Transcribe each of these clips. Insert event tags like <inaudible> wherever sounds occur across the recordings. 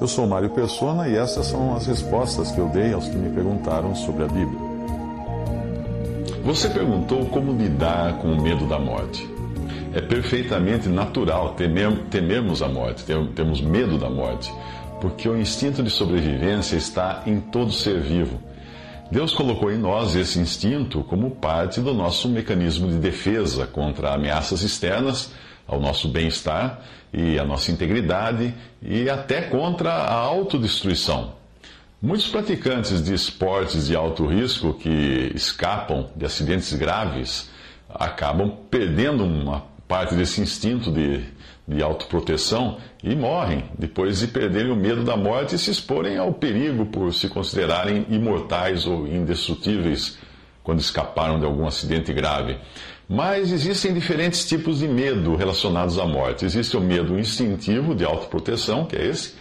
Eu sou Mário Persona e essas são as respostas que eu dei aos que me perguntaram sobre a Bíblia. Você perguntou como lidar com o medo da morte. É perfeitamente natural temermos a morte, temos medo da morte, porque o instinto de sobrevivência está em todo ser vivo. Deus colocou em nós esse instinto como parte do nosso mecanismo de defesa contra ameaças externas ao nosso bem-estar e à nossa integridade e até contra a autodestruição. Muitos praticantes de esportes de alto risco que escapam de acidentes graves acabam perdendo uma parte desse instinto de, de autoproteção e morrem depois de perderem o medo da morte e se exporem ao perigo por se considerarem imortais ou indestrutíveis quando escaparam de algum acidente grave. Mas existem diferentes tipos de medo relacionados à morte. Existe o medo instintivo de autoproteção, que é esse.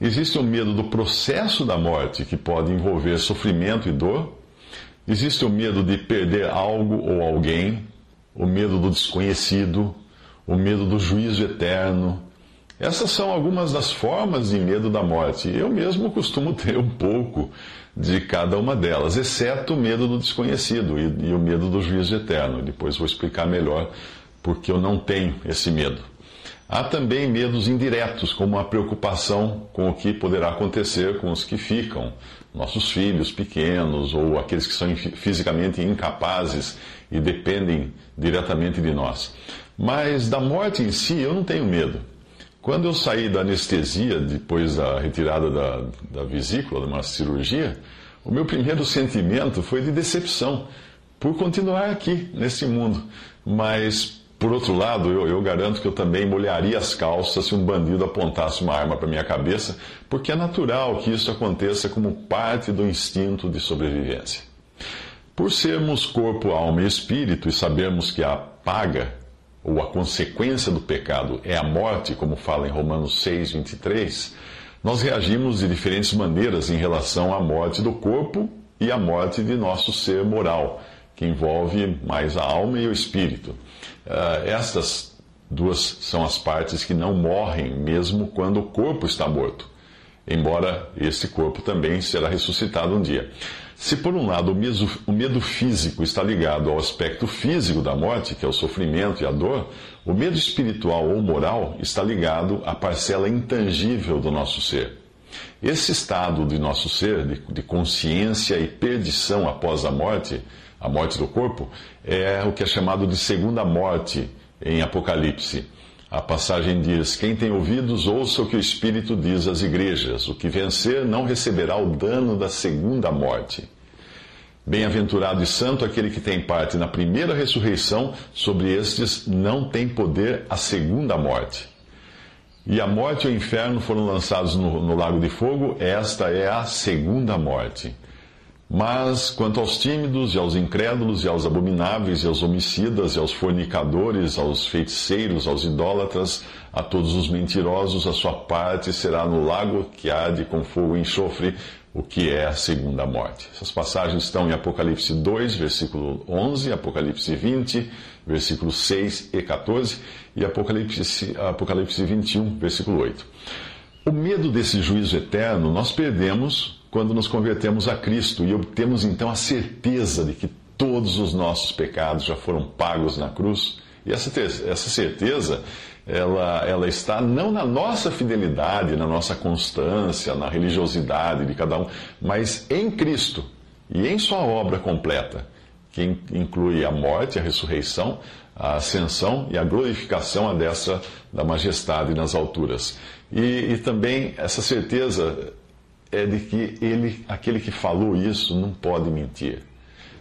Existe o medo do processo da morte, que pode envolver sofrimento e dor. Existe o medo de perder algo ou alguém, o medo do desconhecido, o medo do juízo eterno. Essas são algumas das formas de medo da morte. Eu mesmo costumo <laughs> ter um pouco de cada uma delas, exceto o medo do desconhecido e, e o medo do juízo eterno. Depois vou explicar melhor porque eu não tenho esse medo. Há também medos indiretos, como a preocupação com o que poderá acontecer com os que ficam, nossos filhos pequenos ou aqueles que são fisicamente incapazes e dependem diretamente de nós. Mas da morte em si eu não tenho medo. Quando eu saí da anestesia, depois da retirada da, da vesícula, de uma cirurgia, o meu primeiro sentimento foi de decepção por continuar aqui, nesse mundo. Mas, por outro lado, eu, eu garanto que eu também molharia as calças se um bandido apontasse uma arma para minha cabeça, porque é natural que isso aconteça como parte do instinto de sobrevivência. Por sermos corpo, alma e espírito e sabermos que a paga ou a consequência do pecado é a morte, como fala em Romanos 6, 23, nós reagimos de diferentes maneiras em relação à morte do corpo e à morte de nosso ser moral, que envolve mais a alma e o espírito. Uh, estas duas são as partes que não morrem mesmo quando o corpo está morto, embora esse corpo também será ressuscitado um dia. Se, por um lado, o medo físico está ligado ao aspecto físico da morte, que é o sofrimento e a dor, o medo espiritual ou moral está ligado à parcela intangível do nosso ser. Esse estado de nosso ser, de, consciência e perdição após a morte, a morte do corpo, é o que é chamado de segunda morte em Apocalipse. A passagem diz: Quem tem ouvidos, ouça o que o Espírito diz às igrejas. O que vencer não receberá o dano da segunda morte. Bem-aventurado e santo aquele que tem parte na primeira ressurreição, sobre estes não tem poder a segunda morte. E a morte e o inferno foram lançados no, no lago de fogo, esta é a segunda morte. Mas quanto aos tímidos e aos incrédulos e aos abomináveis e aos homicidas e aos fornicadores, aos feiticeiros, aos idólatras, a todos os mentirosos, a sua parte será no lago que arde com fogo e enxofre, o que é a segunda morte. Essas passagens estão em Apocalipse 2, versículo 11, Apocalipse 20, versículos 6 e 14, e Apocalipse, Apocalipse 21, versículo 8. O medo desse juízo eterno nós perdemos quando nos convertemos a Cristo e obtemos então a certeza de que todos os nossos pecados já foram pagos na cruz. E essa, essa certeza ela, ela está não na nossa fidelidade, na nossa constância, na religiosidade de cada um, mas em Cristo e em Sua obra completa, que inclui a morte, a ressurreição, a ascensão e a glorificação a dessa da majestade nas alturas. E, e também essa certeza é de que ele, aquele que falou isso, não pode mentir.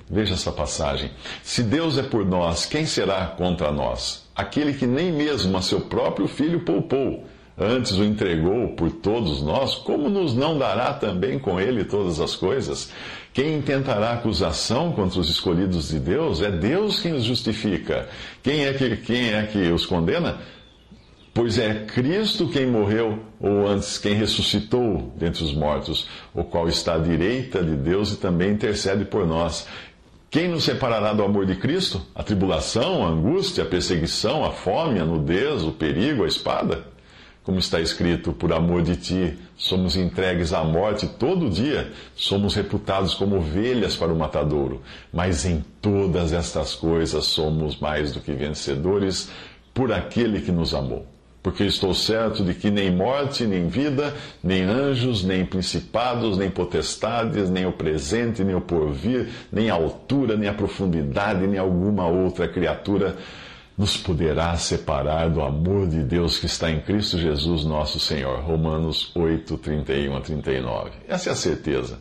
Veja essa passagem. Se Deus é por nós, quem será contra nós? aquele que nem mesmo a seu próprio filho poupou, antes o entregou por todos nós, como nos não dará também com ele todas as coisas? Quem intentará acusação contra os escolhidos de Deus? É Deus quem os justifica. Quem é que, quem é que os condena? Pois é Cristo quem morreu, ou antes, quem ressuscitou dentre os mortos, o qual está à direita de Deus e também intercede por nós. Quem nos separará do amor de Cristo? A tribulação, a angústia, a perseguição, a fome, a nudez, o perigo, a espada? Como está escrito, por amor de ti, somos entregues à morte todo dia, somos reputados como ovelhas para o matadouro. Mas em todas estas coisas somos mais do que vencedores por aquele que nos amou porque estou certo de que nem morte, nem vida, nem anjos, nem principados, nem potestades, nem o presente, nem o porvir, nem a altura, nem a profundidade, nem alguma outra criatura nos poderá separar do amor de Deus que está em Cristo Jesus, nosso Senhor. Romanos 8, 31 a 39. Essa é a certeza.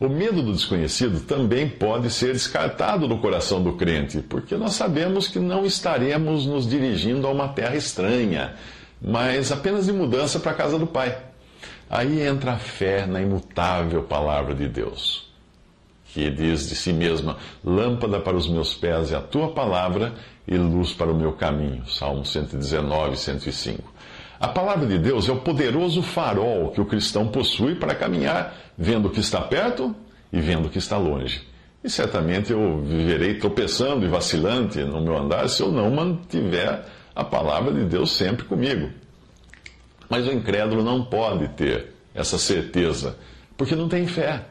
O medo do desconhecido também pode ser descartado no coração do crente, porque nós sabemos que não estaremos nos dirigindo a uma terra estranha, mas apenas de mudança para a casa do Pai. Aí entra a fé na imutável palavra de Deus, que diz de si mesma: Lâmpada para os meus pés é a tua palavra e luz para o meu caminho. Salmo 119, 105. A palavra de Deus é o poderoso farol que o cristão possui para caminhar, vendo o que está perto e vendo o que está longe. E certamente eu viverei tropeçando e vacilante no meu andar se eu não mantiver a palavra de Deus sempre comigo. Mas o incrédulo não pode ter essa certeza, porque não tem fé.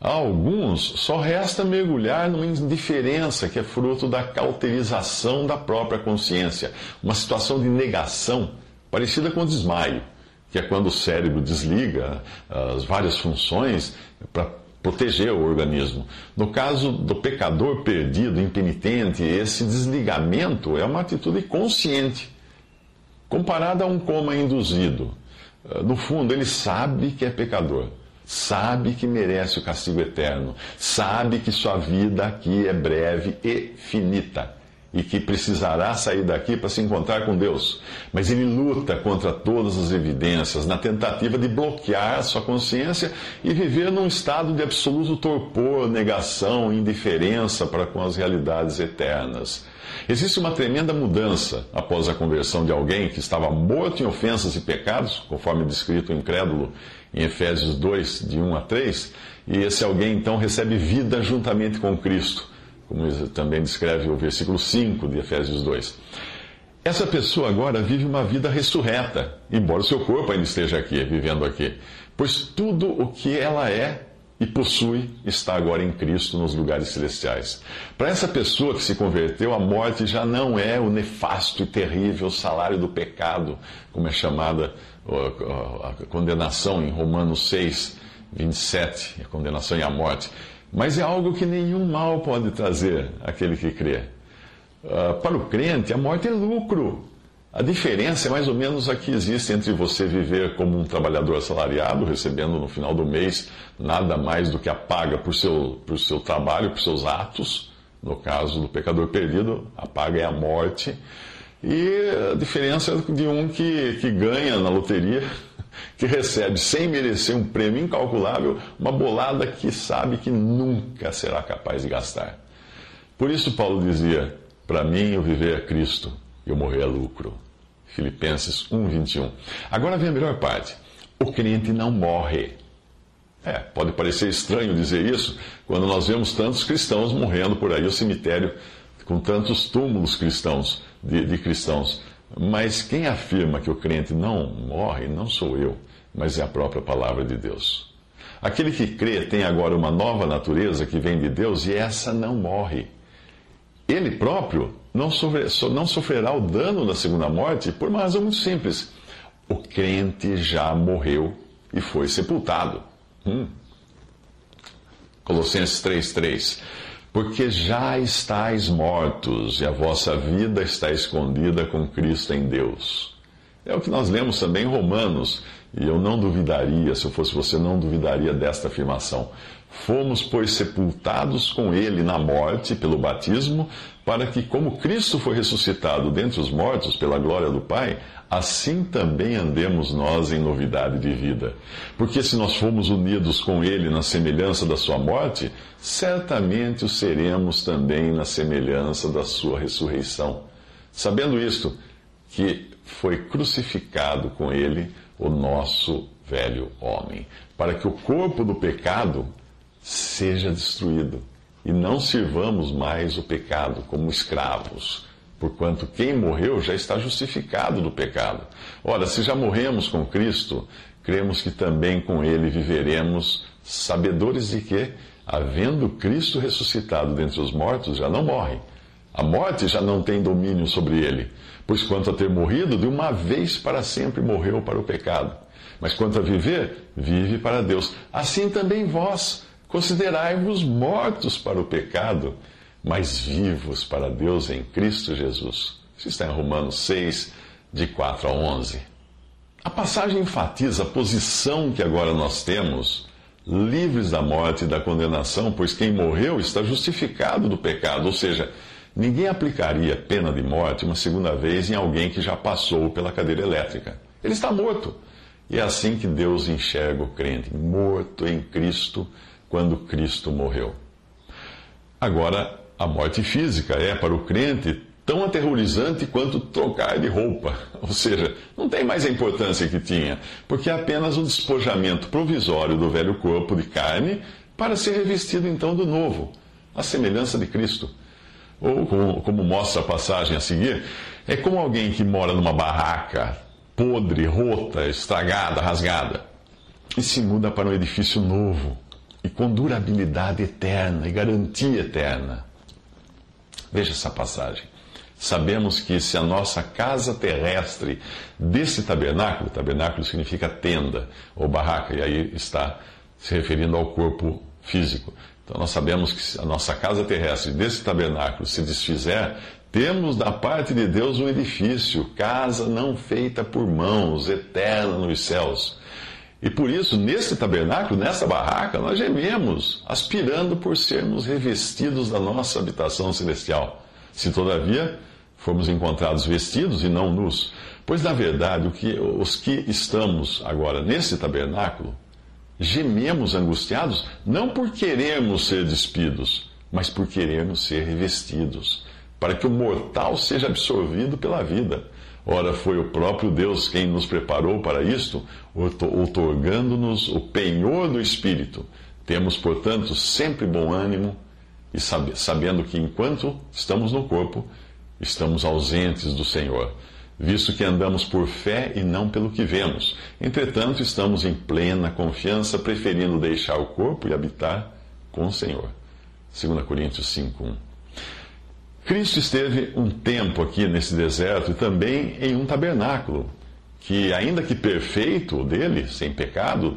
A alguns só resta mergulhar numa indiferença que é fruto da cauterização da própria consciência, uma situação de negação parecida com o desmaio, que é quando o cérebro desliga as várias funções para proteger o organismo. No caso do pecador perdido, impenitente, esse desligamento é uma atitude consciente, comparada a um coma induzido. No fundo, ele sabe que é pecador, sabe que merece o castigo eterno, sabe que sua vida aqui é breve e finita e que precisará sair daqui para se encontrar com Deus. Mas ele luta contra todas as evidências na tentativa de bloquear sua consciência e viver num estado de absoluto torpor, negação, indiferença para com as realidades eternas. Existe uma tremenda mudança após a conversão de alguém que estava morto em ofensas e pecados, conforme descrito o incrédulo em Efésios 2, de 1 a 3, e esse alguém então recebe vida juntamente com Cristo como também descreve o versículo 5 de Efésios 2. Essa pessoa agora vive uma vida ressurreta, embora o seu corpo ainda esteja aqui, vivendo aqui. Pois tudo o que ela é e possui está agora em Cristo nos lugares celestiais. Para essa pessoa que se converteu, a morte já não é o nefasto e terrível salário do pecado, como é chamada a condenação em Romanos 6, 27, a condenação e a morte. Mas é algo que nenhum mal pode trazer aquele que crê. Uh, para o crente, a morte é lucro. A diferença é mais ou menos a que existe entre você viver como um trabalhador assalariado, recebendo no final do mês nada mais do que a paga por seu, por seu trabalho, por seus atos. No caso do pecador perdido, a paga é a morte. E a diferença de um que, que ganha na loteria que recebe, sem merecer um prêmio incalculável, uma bolada que sabe que nunca será capaz de gastar. Por isso, Paulo dizia: Para mim, o viver é Cristo e o morrer é lucro. Filipenses 1,21. Agora vem a melhor parte: o crente não morre. É, pode parecer estranho dizer isso quando nós vemos tantos cristãos morrendo por aí, o cemitério com tantos túmulos cristãos, de, de cristãos. Mas quem afirma que o crente não morre não sou eu, mas é a própria palavra de Deus. Aquele que crê tem agora uma nova natureza que vem de Deus e essa não morre. Ele próprio não, sofre, não sofrerá o dano da segunda morte por uma razão muito simples. O crente já morreu e foi sepultado. Hum. Colossenses 3,3 porque já estáis mortos e a vossa vida está escondida com Cristo em Deus. É o que nós lemos também em Romanos, e eu não duvidaria, se eu fosse você, não duvidaria desta afirmação. Fomos, pois, sepultados com Ele na morte pelo batismo, para que, como Cristo foi ressuscitado dentre os mortos pela glória do Pai, assim também andemos nós em novidade de vida. Porque se nós formos unidos com Ele na semelhança da Sua morte, certamente o seremos também na semelhança da Sua ressurreição. Sabendo isto, que foi crucificado com Ele o nosso velho homem, para que o corpo do pecado seja destruído e não sirvamos mais o pecado como escravos, porquanto quem morreu já está justificado do pecado. Ora, se já morremos com Cristo, cremos que também com Ele viveremos, sabedores de que, havendo Cristo ressuscitado dentre os mortos, já não morre. A morte já não tem domínio sobre ele, pois quanto a ter morrido, de uma vez para sempre morreu para o pecado. Mas quanto a viver, vive para Deus. Assim também vós Considerai-vos mortos para o pecado, mas vivos para Deus em Cristo Jesus. Isso está em Romanos 6, de 4 a 11. A passagem enfatiza a posição que agora nós temos, livres da morte e da condenação, pois quem morreu está justificado do pecado, ou seja, ninguém aplicaria pena de morte uma segunda vez em alguém que já passou pela cadeira elétrica. Ele está morto. E é assim que Deus enxerga o crente, morto em Cristo quando Cristo morreu. Agora, a morte física é para o crente tão aterrorizante quanto trocar de roupa. <laughs> Ou seja, não tem mais a importância que tinha, porque é apenas um despojamento provisório do velho corpo de carne para ser revestido então do novo, a semelhança de Cristo. Ou, como, como mostra a passagem a seguir, é como alguém que mora numa barraca podre, rota, estragada, rasgada, e se muda para um edifício novo e com durabilidade eterna e garantia eterna. Veja essa passagem. Sabemos que se a nossa casa terrestre desse tabernáculo, tabernáculo significa tenda ou barraca, e aí está se referindo ao corpo físico. Então nós sabemos que se a nossa casa terrestre desse tabernáculo se desfizer, temos da parte de Deus um edifício, casa não feita por mãos, eterna nos céus e por isso, nesse tabernáculo, nessa barraca, nós gememos, aspirando por sermos revestidos da nossa habitação celestial. Se, todavia, formos encontrados vestidos e não nus. Pois, na verdade, que, os que estamos agora nesse tabernáculo, gememos angustiados, não por querermos ser despidos, mas por querermos ser revestidos, para que o mortal seja absorvido pela vida. Ora, foi o próprio Deus quem nos preparou para isto, outorgando-nos o penhor do Espírito. Temos, portanto, sempre bom ânimo e sabendo que enquanto estamos no corpo, estamos ausentes do Senhor, visto que andamos por fé e não pelo que vemos. Entretanto, estamos em plena confiança, preferindo deixar o corpo e habitar com o Senhor. 2 Coríntios 5:1. Cristo esteve um tempo aqui nesse deserto e também em um tabernáculo, que, ainda que perfeito dele, sem pecado,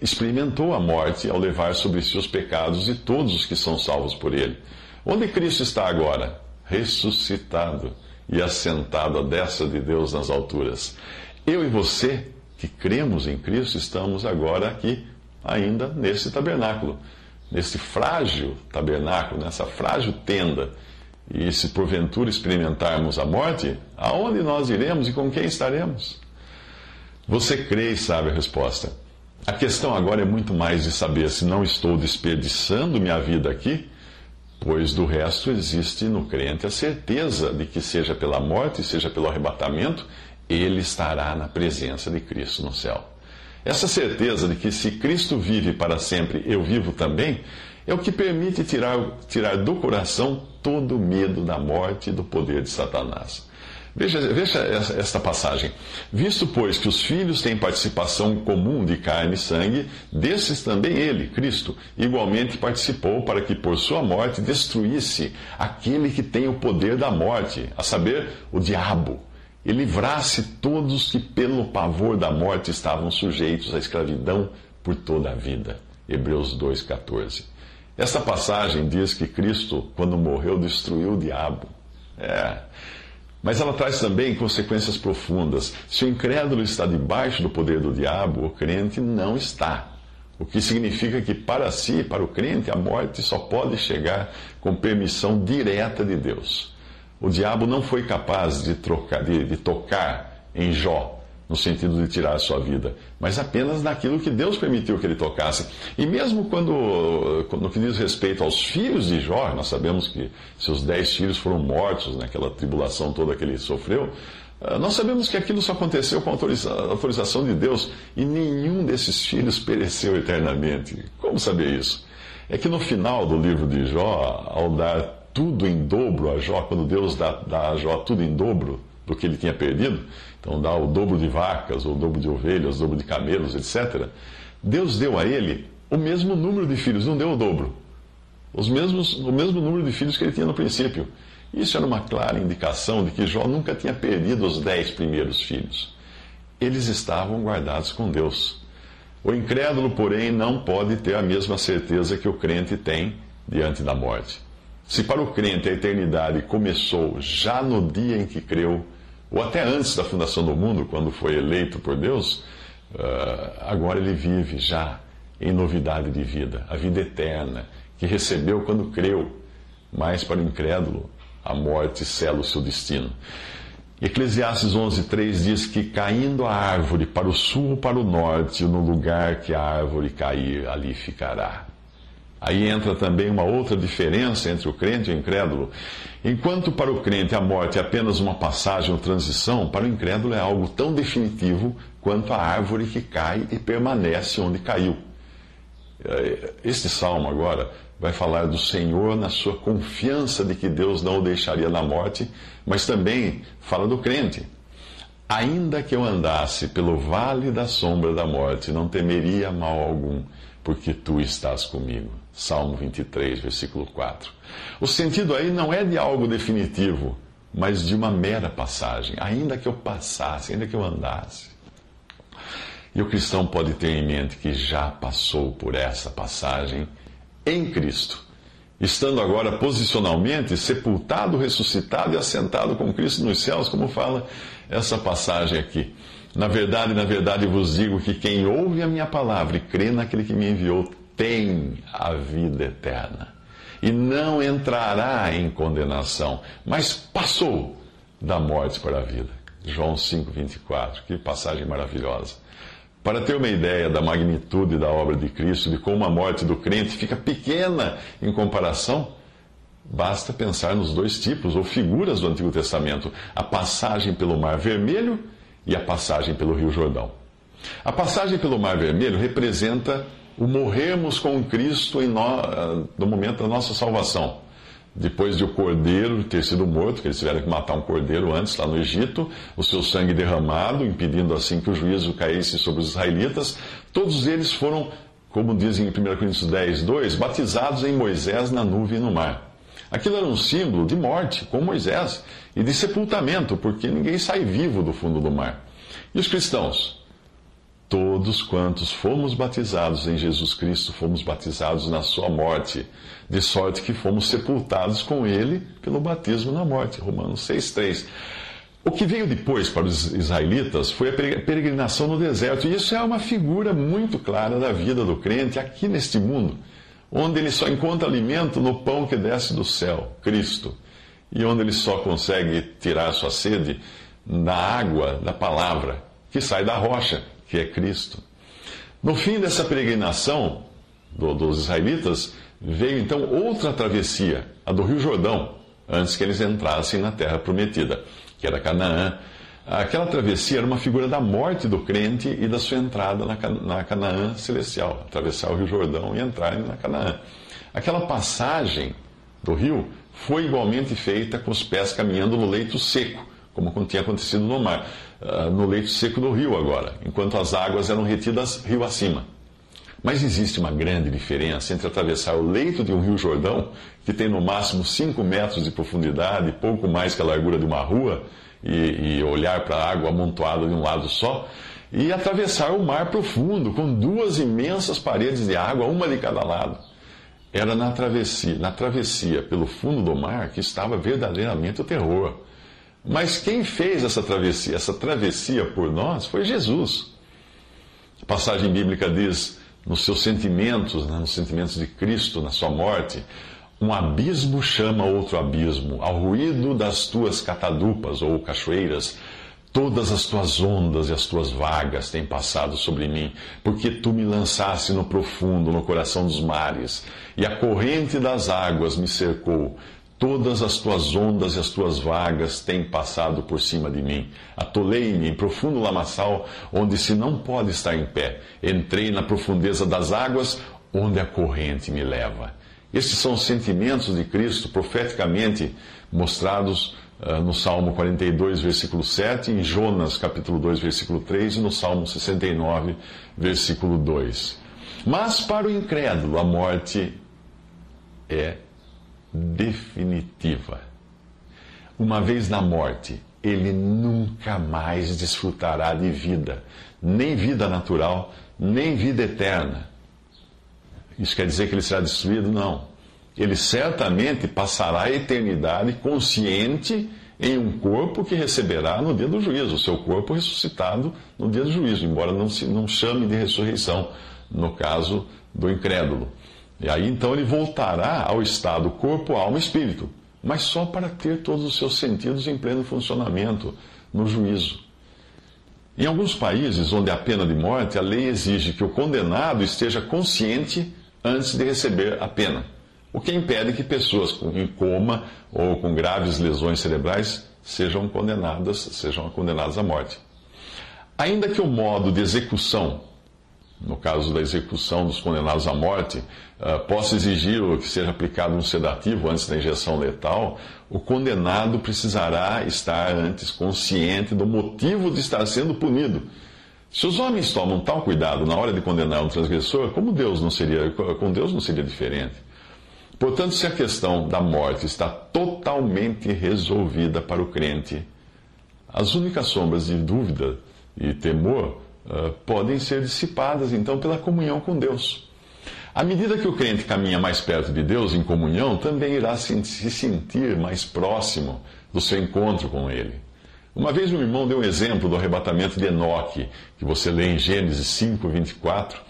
experimentou a morte ao levar sobre si os pecados de todos os que são salvos por ele. Onde Cristo está agora? Ressuscitado e assentado à destra de Deus nas alturas. Eu e você, que cremos em Cristo, estamos agora aqui, ainda nesse tabernáculo, nesse frágil tabernáculo, nessa frágil tenda e se porventura experimentarmos a morte, aonde nós iremos e com quem estaremos? Você crê e sabe a resposta. A questão agora é muito mais de saber se não estou desperdiçando minha vida aqui, pois do resto existe no crente a certeza de que, seja pela morte, seja pelo arrebatamento, ele estará na presença de Cristo no céu. Essa certeza de que se Cristo vive para sempre, eu vivo também, é o que permite tirar, tirar do coração todo medo da morte e do poder de Satanás. Veja, veja esta passagem. Visto, pois, que os filhos têm participação comum de carne e sangue, desses também ele, Cristo, igualmente participou para que por sua morte destruísse aquele que tem o poder da morte, a saber, o diabo, e livrasse todos que pelo pavor da morte estavam sujeitos à escravidão por toda a vida. Hebreus 2,14. Essa passagem diz que Cristo, quando morreu, destruiu o diabo. É. Mas ela traz também consequências profundas. Se o incrédulo está debaixo do poder do diabo, o crente não está. O que significa que para si, para o crente, a morte só pode chegar com permissão direta de Deus. O diabo não foi capaz de, trocar, de, de tocar em Jó no sentido de tirar a sua vida, mas apenas naquilo que Deus permitiu que ele tocasse. E mesmo quando, no que diz respeito aos filhos de Jó, nós sabemos que seus dez filhos foram mortos naquela tribulação toda que ele sofreu, ah, nós sabemos que aquilo só aconteceu com a autorização de Deus e nenhum desses filhos pereceu eternamente. Como saber isso? É que no final do livro de Jó, ao dar tudo em dobro a Jó, quando Deus dá, dá a Jó tudo em dobro do que ele tinha perdido, então dá o dobro de vacas, o dobro de ovelhas, o dobro de camelos, etc. Deus deu a ele o mesmo número de filhos, não deu o dobro. Os mesmos, o mesmo número de filhos que ele tinha no princípio. Isso era uma clara indicação de que Jó nunca tinha perdido os dez primeiros filhos. Eles estavam guardados com Deus. O incrédulo, porém, não pode ter a mesma certeza que o crente tem diante da morte. Se para o crente a eternidade começou já no dia em que creu, ou até antes da fundação do mundo, quando foi eleito por Deus, uh, agora ele vive já em novidade de vida, a vida eterna, que recebeu quando creu. Mas para o incrédulo, a morte sela o seu destino. Eclesiastes 11:3 diz que caindo a árvore para o sul ou para o norte, no lugar que a árvore cair, ali ficará. Aí entra também uma outra diferença entre o crente e o incrédulo. Enquanto para o crente a morte é apenas uma passagem ou transição, para o incrédulo é algo tão definitivo quanto a árvore que cai e permanece onde caiu. É, este salmo agora vai falar do Senhor na sua confiança de que Deus não o deixaria na morte, mas também fala do crente. Ainda que eu andasse pelo vale da sombra da morte, não temeria mal algum, porque tu estás comigo. Salmo 23, versículo 4. O sentido aí não é de algo definitivo, mas de uma mera passagem. Ainda que eu passasse, ainda que eu andasse. E o cristão pode ter em mente que já passou por essa passagem em Cristo, estando agora posicionalmente sepultado, ressuscitado e assentado com Cristo nos céus, como fala essa passagem aqui. Na verdade, na verdade vos digo que quem ouve a minha palavra e crê naquele que me enviou tem a vida eterna e não entrará em condenação, mas passou da morte para a vida. João 5:24. Que passagem maravilhosa. Para ter uma ideia da magnitude da obra de Cristo, de como a morte do crente fica pequena em comparação, basta pensar nos dois tipos ou figuras do Antigo Testamento: a passagem pelo Mar Vermelho e a passagem pelo Rio Jordão. A passagem pelo Mar Vermelho representa o morrermos com Cristo no, no momento da nossa salvação. Depois de o cordeiro ter sido morto, que eles tiveram que matar um cordeiro antes, lá no Egito, o seu sangue derramado, impedindo assim que o juízo caísse sobre os israelitas, todos eles foram, como dizem em 1 Coríntios 10, 2, batizados em Moisés na nuvem e no mar. Aquilo era um símbolo de morte, com Moisés, e de sepultamento, porque ninguém sai vivo do fundo do mar. E os cristãos? Todos quantos fomos batizados em Jesus Cristo, fomos batizados na sua morte, de sorte que fomos sepultados com ele pelo batismo na morte. Romanos 6,3. O que veio depois para os israelitas foi a peregrinação no deserto, e isso é uma figura muito clara da vida do crente aqui neste mundo, onde ele só encontra alimento no pão que desce do céu, Cristo, e onde ele só consegue tirar sua sede na água da palavra que sai da rocha, que é Cristo. No fim dessa peregrinação do, dos israelitas, veio então outra travessia, a do Rio Jordão, antes que eles entrassem na terra prometida, que era Canaã. Aquela travessia era uma figura da morte do crente e da sua entrada na, na Canaã celestial, atravessar o Rio Jordão e entrar na Canaã. Aquela passagem do rio foi igualmente feita com os pés caminhando no leito seco, como tinha acontecido no mar, uh, no leito seco do rio agora, enquanto as águas eram retidas rio acima. Mas existe uma grande diferença entre atravessar o leito de um rio Jordão, que tem no máximo 5 metros de profundidade, pouco mais que a largura de uma rua, e, e olhar para a água amontoada de um lado só, e atravessar o mar profundo, com duas imensas paredes de água, uma de cada lado. Era na travessia, na travessia pelo fundo do mar que estava verdadeiramente o terror. Mas quem fez essa travessia? Essa travessia por nós foi Jesus. A passagem bíblica diz: nos seus sentimentos, né, nos sentimentos de Cristo, na sua morte, um abismo chama outro abismo. Ao ruído das tuas catadupas ou cachoeiras, todas as tuas ondas e as tuas vagas têm passado sobre mim, porque tu me lançaste no profundo, no coração dos mares, e a corrente das águas me cercou. Todas as tuas ondas e as tuas vagas têm passado por cima de mim. Atolei-me em profundo lamaçal, onde se não pode estar em pé. Entrei na profundeza das águas, onde a corrente me leva. Estes são os sentimentos de Cristo profeticamente mostrados uh, no Salmo 42, versículo 7, em Jonas, capítulo 2, versículo 3 e no Salmo 69, versículo 2. Mas para o incrédulo, a morte é definitiva. Uma vez na morte, ele nunca mais desfrutará de vida, nem vida natural, nem vida eterna. Isso quer dizer que ele será destruído? Não. Ele certamente passará a eternidade consciente em um corpo que receberá no dia do juízo, o seu corpo ressuscitado no dia do juízo, embora não se não chame de ressurreição, no caso do incrédulo. E aí então ele voltará ao estado corpo, alma e espírito, mas só para ter todos os seus sentidos em pleno funcionamento no juízo. Em alguns países onde há pena de morte, a lei exige que o condenado esteja consciente antes de receber a pena, o que impede que pessoas em coma ou com graves lesões cerebrais sejam condenadas, sejam condenadas à morte. Ainda que o modo de execução no caso da execução dos condenados à morte, uh, possa exigir que seja aplicado um sedativo antes da injeção letal, o condenado precisará estar antes consciente do motivo de estar sendo punido. Se os homens tomam tal cuidado na hora de condenar um transgressor, como Deus não seria, com Deus não seria diferente. Portanto, se a questão da morte está totalmente resolvida para o crente, as únicas sombras de dúvida e temor uh, podem ser dissipadas então pela comunhão com Deus. À medida que o crente caminha mais perto de Deus em comunhão, também irá se sentir mais próximo do seu encontro com Ele. Uma vez um irmão deu um exemplo do arrebatamento de Enoque, que você lê em Gênesis 5, 24.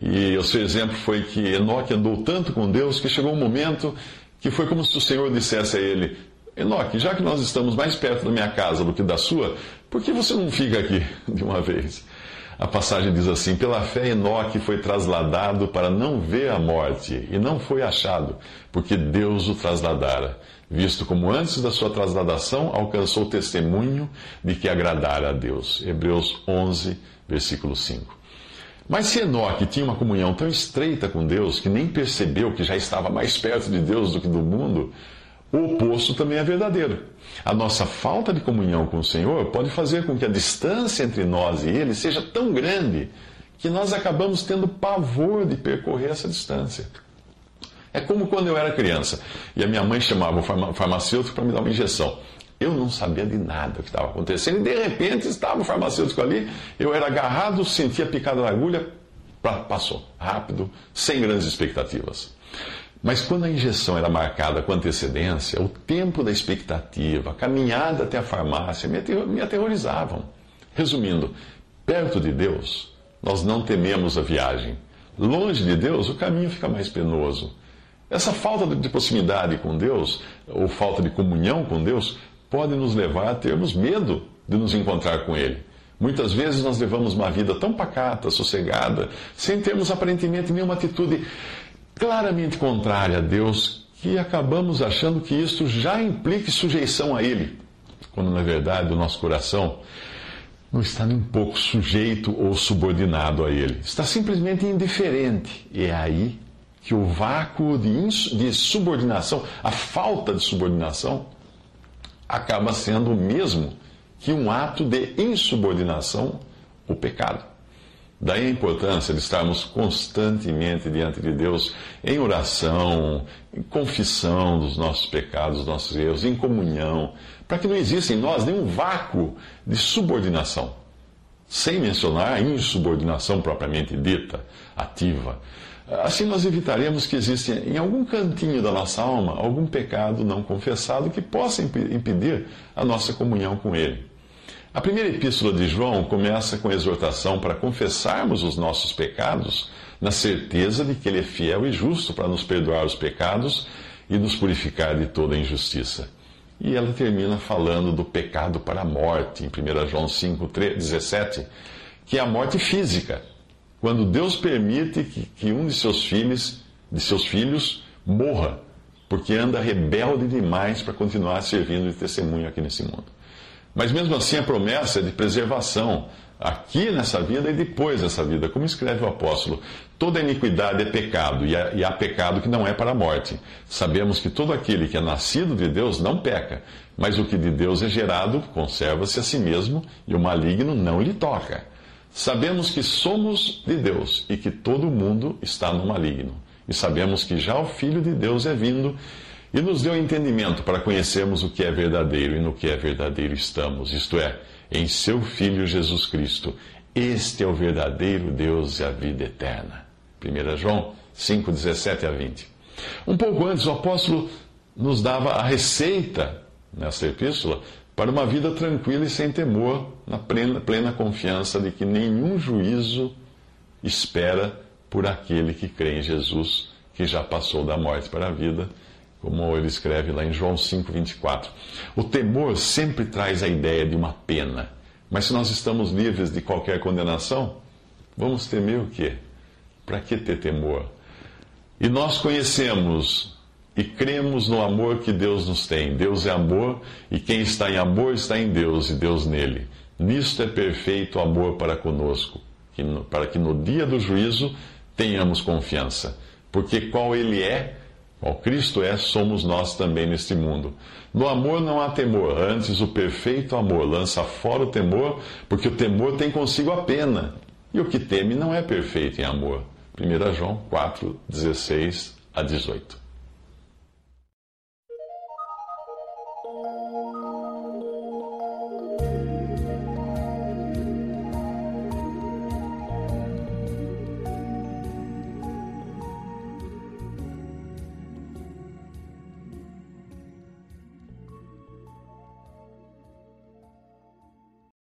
E o seu exemplo foi que Enoque andou tanto com Deus que chegou um momento que foi como se o Senhor dissesse a ele: Enoque, já que nós estamos mais perto da minha casa do que da sua, por que você não fica aqui de uma vez? A passagem diz assim: Pela fé, Enoque foi trasladado para não ver a morte, e não foi achado, porque Deus o trasladara, visto como antes da sua trasladação alcançou testemunho de que agradara a Deus. Hebreus 11, versículo 5. Mas se Enoque tinha uma comunhão tão estreita com Deus que nem percebeu que já estava mais perto de Deus do que do mundo, o oposto também é verdadeiro. A nossa falta de comunhão com o Senhor pode fazer com que a distância entre nós e Ele seja tão grande que nós acabamos tendo pavor de percorrer essa distância. É como quando eu era criança e a minha mãe chamava o farmacêutico para me dar uma injeção. Eu não sabia de nada o que estava acontecendo e de repente estava o farmacêutico ali, eu era agarrado, sentia picada na agulha, passou, rápido, sem grandes expectativas. Mas quando a injeção era marcada com antecedência, o tempo da expectativa, a caminhada até a farmácia me aterrorizavam. Resumindo, perto de Deus, nós não tememos a viagem. Longe de Deus, o caminho fica mais penoso. Essa falta de proximidade com Deus, ou falta de comunhão com Deus, pode nos levar a termos medo de nos encontrar com Ele. Muitas vezes nós levamos uma vida tão pacata, sossegada, sem termos aparentemente nenhuma atitude claramente contrária a Deus, que acabamos achando que isto já implique sujeição a Ele, quando na verdade o nosso coração não está nem um pouco sujeito ou subordinado a Ele, está simplesmente indiferente. E é aí que o vácuo de, de subordinação, a falta de subordinação, acaba sendo o mesmo que um ato de insubordinação, o pecado. Daí a importância de estarmos constantemente diante de Deus em oração, em confissão dos nossos pecados, dos nossos erros, em comunhão, para que não exista em nós nenhum vácuo de subordinação. Sem mencionar a insubordinação propriamente dita, ativa. Assim nós evitaremos que exista em algum cantinho da nossa alma algum pecado não confessado que possa impedir a nossa comunhão com Ele. A primeira epístola de João começa com exortação para confessarmos os nossos pecados, na certeza de que Ele é fiel e justo para nos perdoar os pecados e nos purificar de toda injustiça. E ela termina falando do pecado para a morte, em 1 João 5, 17, que é a morte física, quando Deus permite que, que um de seus filhos, de seus filhos morra, porque anda rebelde demais para continuar servindo de testemunho aqui nesse mundo. Mas mesmo assim, a promessa é de preservação, aqui nessa vida e depois dessa vida. Como escreve o apóstolo, toda iniquidade é pecado, e há, pecado que não é para a morte. Sabemos que todo aquele que é nascido de Deus não peca, mas o que de Deus é gerado conserva-se a si mesmo, e o maligno não lhe toca. Sabemos que somos de Deus e que todo mundo está no maligno. E sabemos que já o Filho de Deus é vindo e nos deu entendimento para conhecermos o que é verdadeiro e no que é verdadeiro estamos, isto é, em seu Filho Jesus Cristo. Este é o verdadeiro Deus e a vida eterna. 1 João 5, 17 a 20. Um pouco antes, o apóstolo nos dava a receita, nessa epístola, para uma vida tranquila e sem temor, na plena, plena confiança de que nenhum juízo espera por aquele que crê em Jesus, que já passou da morte para a vida como ele escreve lá em João 5,24. O temor sempre traz a ideia de uma pena. Mas se nós estamos livres de qualquer condenação, vamos temer o quê? Para que ter temor? E nós conhecemos e cremos no amor que Deus nos tem. Deus é amor e quem está em amor está em Deus e Deus nele. Nisto é perfeito o amor para conosco, para que no dia do juízo tenhamos confiança. Porque qual ele é, qual Cristo é, somos nós também neste mundo. No amor não há temor, antes o perfeito amor lança fora o temor, porque o temor tem consigo a pena, e o que teme não é perfeito em amor. 1 João 4, 16 a 18.